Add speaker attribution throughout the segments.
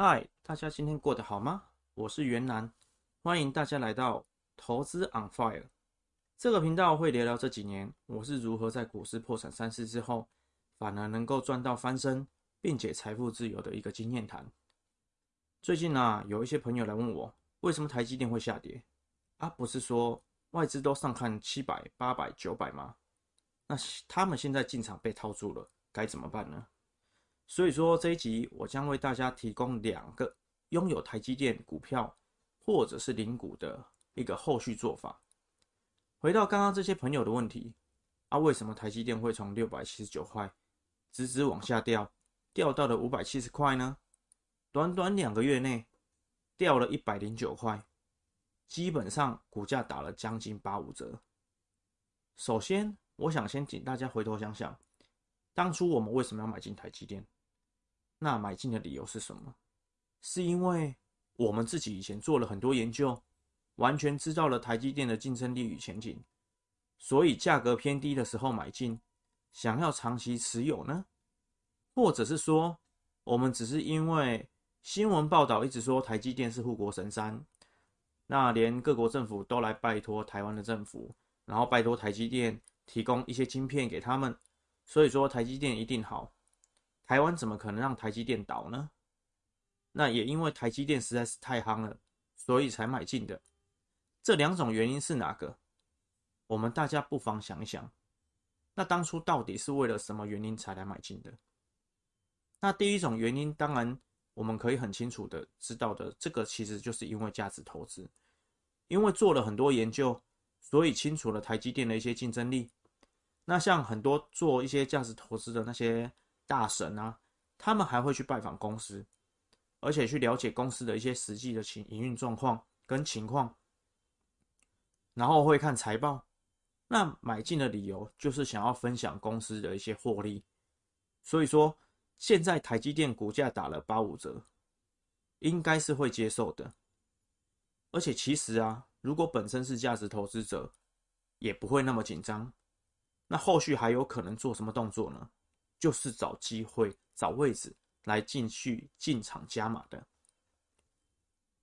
Speaker 1: 嗨，大家今天过得好吗？我是袁南，欢迎大家来到投资 on fire 这个频道，会聊聊这几年我是如何在股市破产三次之后，反而能够赚到翻身，并且财富自由的一个经验谈。最近啊，有一些朋友来问我，为什么台积电会下跌？啊，不是说外资都上看七百、八百、九百吗？那他们现在进场被套住了，该怎么办呢？所以说这一集我将为大家提供两个拥有台积电股票或者是零股的一个后续做法。回到刚刚这些朋友的问题，啊，为什么台积电会从六百七十九块直直往下掉，掉到了五百七十块呢？短短两个月内掉了一百零九块，基本上股价打了将近八五折。首先，我想先请大家回头想想，当初我们为什么要买进台积电？那买进的理由是什么？是因为我们自己以前做了很多研究，完全知道了台积电的竞争力与前景，所以价格偏低的时候买进，想要长期持有呢？或者是说，我们只是因为新闻报道一直说台积电是护国神山，那连各国政府都来拜托台湾的政府，然后拜托台积电提供一些晶片给他们，所以说台积电一定好。台湾怎么可能让台积电倒呢？那也因为台积电实在是太夯了，所以才买进的。这两种原因是哪个？我们大家不妨想一想。那当初到底是为了什么原因才来买进的？那第一种原因，当然我们可以很清楚的知道的，这个其实就是因为价值投资，因为做了很多研究，所以清楚了台积电的一些竞争力。那像很多做一些价值投资的那些。大神啊，他们还会去拜访公司，而且去了解公司的一些实际的情营运状况跟情况，然后会看财报。那买进的理由就是想要分享公司的一些获利。所以说，现在台积电股价打了八五折，应该是会接受的。而且其实啊，如果本身是价值投资者，也不会那么紧张。那后续还有可能做什么动作呢？就是找机会、找位置来继续进场加码的。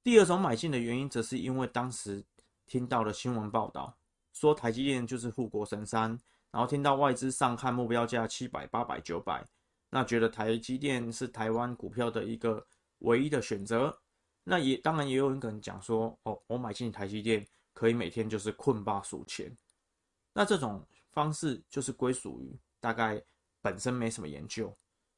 Speaker 1: 第二种买进的原因，则是因为当时听到了新闻报道，说台积电就是护国神山，然后听到外资上看目标价七百、八百、九百，那觉得台积电是台湾股票的一个唯一的选择。那也当然也有人可能讲说，哦，我买进台积电可以每天就是困霸数钱。那这种方式就是归属于大概。本身没什么研究，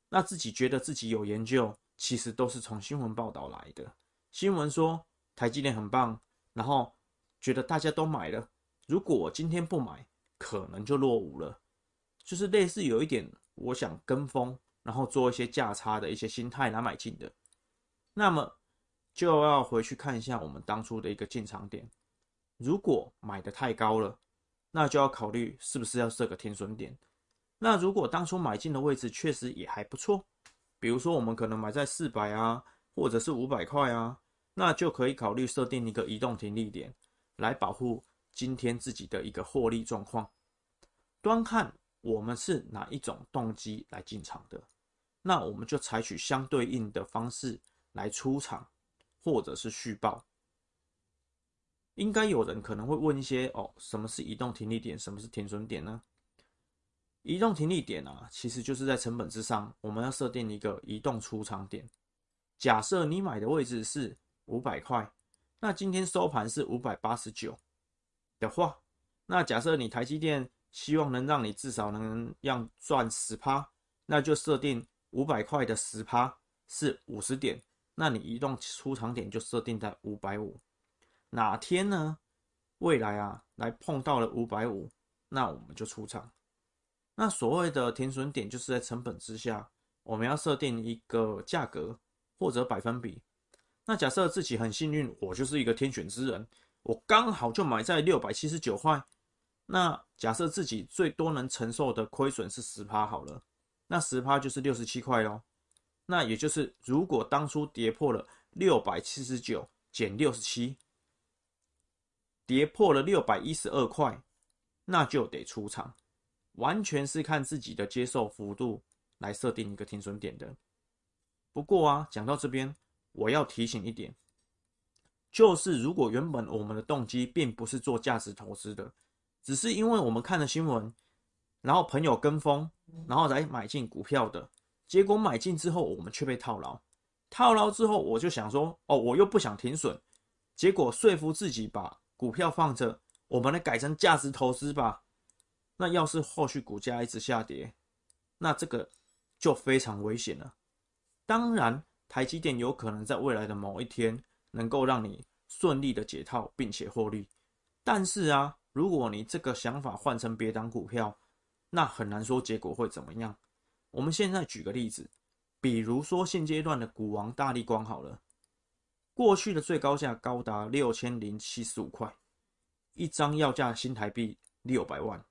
Speaker 1: 那自己觉得自己有研究，其实都是从新闻报道来的。新闻说台积电很棒，然后觉得大家都买了，如果我今天不买，可能就落伍了。就是类似有一点，我想跟风，然后做一些价差的一些心态来买进的。那么就要回去看一下我们当初的一个进场点。如果买得太高了，那就要考虑是不是要设个停损点。那如果当初买进的位置确实也还不错，比如说我们可能买在四百啊，或者是五百块啊，那就可以考虑设定一个移动停利点，来保护今天自己的一个获利状况。端看我们是哪一种动机来进场的，那我们就采取相对应的方式来出场，或者是续报。应该有人可能会问一些哦，什么是移动停利点？什么是停损点呢？移动停利点啊，其实就是在成本之上，我们要设定一个移动出场点。假设你买的位置是五百块，那今天收盘是五百八十九的话，那假设你台积电希望能让你至少能让赚十趴，那就设定五百块的十趴是五十点，那你移动出场点就设定在五百五。哪天呢？未来啊，来碰到了五百五，那我们就出场。那所谓的停损点，就是在成本之下，我们要设定一个价格或者百分比。那假设自己很幸运，我就是一个天选之人，我刚好就买在六百七十九块。那假设自己最多能承受的亏损是十趴好了，那十趴就是六十七块喽。那也就是，如果当初跌破了六百七十九减六十七，跌破了六百一十二块，那就得出场。完全是看自己的接受幅度来设定一个停损点的。不过啊，讲到这边，我要提醒一点，就是如果原本我们的动机并不是做价值投资的，只是因为我们看了新闻，然后朋友跟风，然后来买进股票的，结果买进之后我们却被套牢，套牢之后我就想说，哦，我又不想停损，结果说服自己把股票放着，我们来改成价值投资吧。那要是后续股价一直下跌，那这个就非常危险了。当然，台积电有可能在未来的某一天能够让你顺利的解套并且获利，但是啊，如果你这个想法换成别档股票，那很难说结果会怎么样。我们现在举个例子，比如说现阶段的股王大力光好了，过去的最高价高达六千零七十五块，一张要价新台币六百万。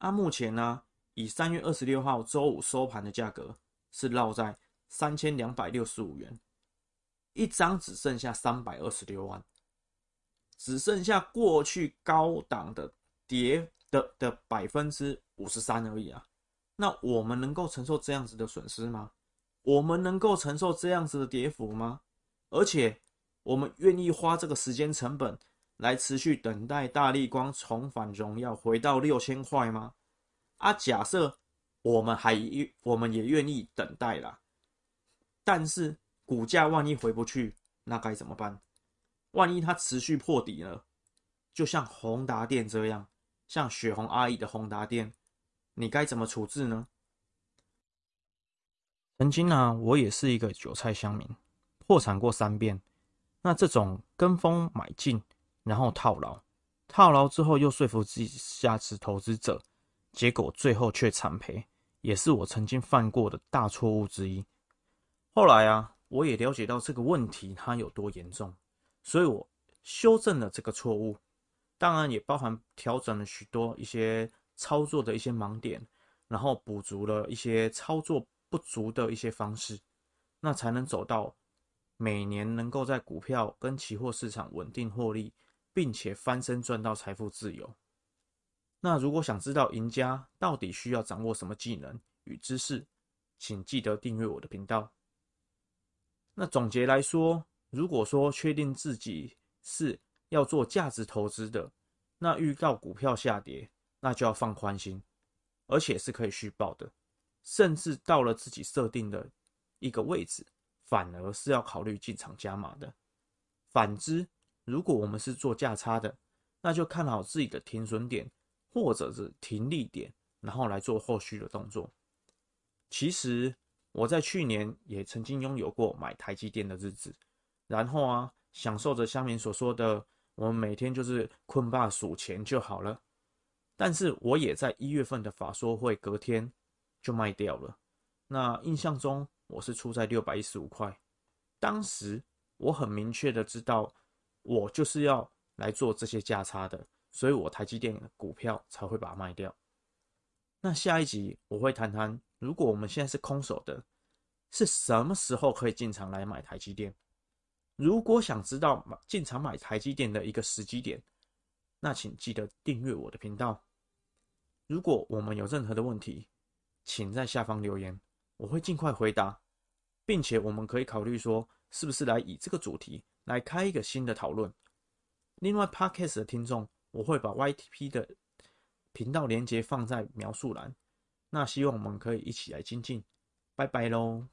Speaker 1: 啊，目前呢，以三月二十六号周五收盘的价格是落在三千两百六十五元，一张只剩下三百二十六万，只剩下过去高档的跌的的百分之五十三而已啊。那我们能够承受这样子的损失吗？我们能够承受这样子的跌幅吗？而且，我们愿意花这个时间成本？来持续等待大立光重返荣耀，回到六千块吗？啊，假设我们还我们也愿意等待啦，但是股价万一回不去，那该怎么办？万一它持续破底了，就像宏达电这样，像雪红阿姨的宏达电，你该怎么处置呢？曾经呢、我也是一个韭菜乡民，破产过三遍。那这种跟风买进。然后套牢，套牢之后又说服自己下次投资者，结果最后却惨赔，也是我曾经犯过的大错误之一。后来啊，我也了解到这个问题它有多严重，所以我修正了这个错误，当然也包含调整了许多一些操作的一些盲点，然后补足了一些操作不足的一些方式，那才能走到每年能够在股票跟期货市场稳定获利。并且翻身赚到财富自由。那如果想知道赢家到底需要掌握什么技能与知识，请记得订阅我的频道。那总结来说，如果说确定自己是要做价值投资的，那遇到股票下跌，那就要放宽心，而且是可以续报的，甚至到了自己设定的一个位置，反而是要考虑进场加码的。反之，如果我们是做价差的，那就看好自己的停损点或者是停利点，然后来做后续的动作。其实我在去年也曾经拥有过买台积电的日子，然后啊，享受着乡民所说的我们每天就是困霸数钱就好了。但是我也在一月份的法说会隔天就卖掉了。那印象中我是出在六百一十五块，当时我很明确的知道。我就是要来做这些价差的，所以我台积电股票才会把它卖掉。那下一集我会谈谈，如果我们现在是空手的，是什么时候可以进场来买台积电？如果想知道进场买台积电的一个时机点，那请记得订阅我的频道。如果我们有任何的问题，请在下方留言，我会尽快回答，并且我们可以考虑说，是不是来以这个主题。来开一个新的讨论。另外，Podcast 的听众，我会把 YTP 的频道连接放在描述栏。那希望我们可以一起来精进。拜拜喽。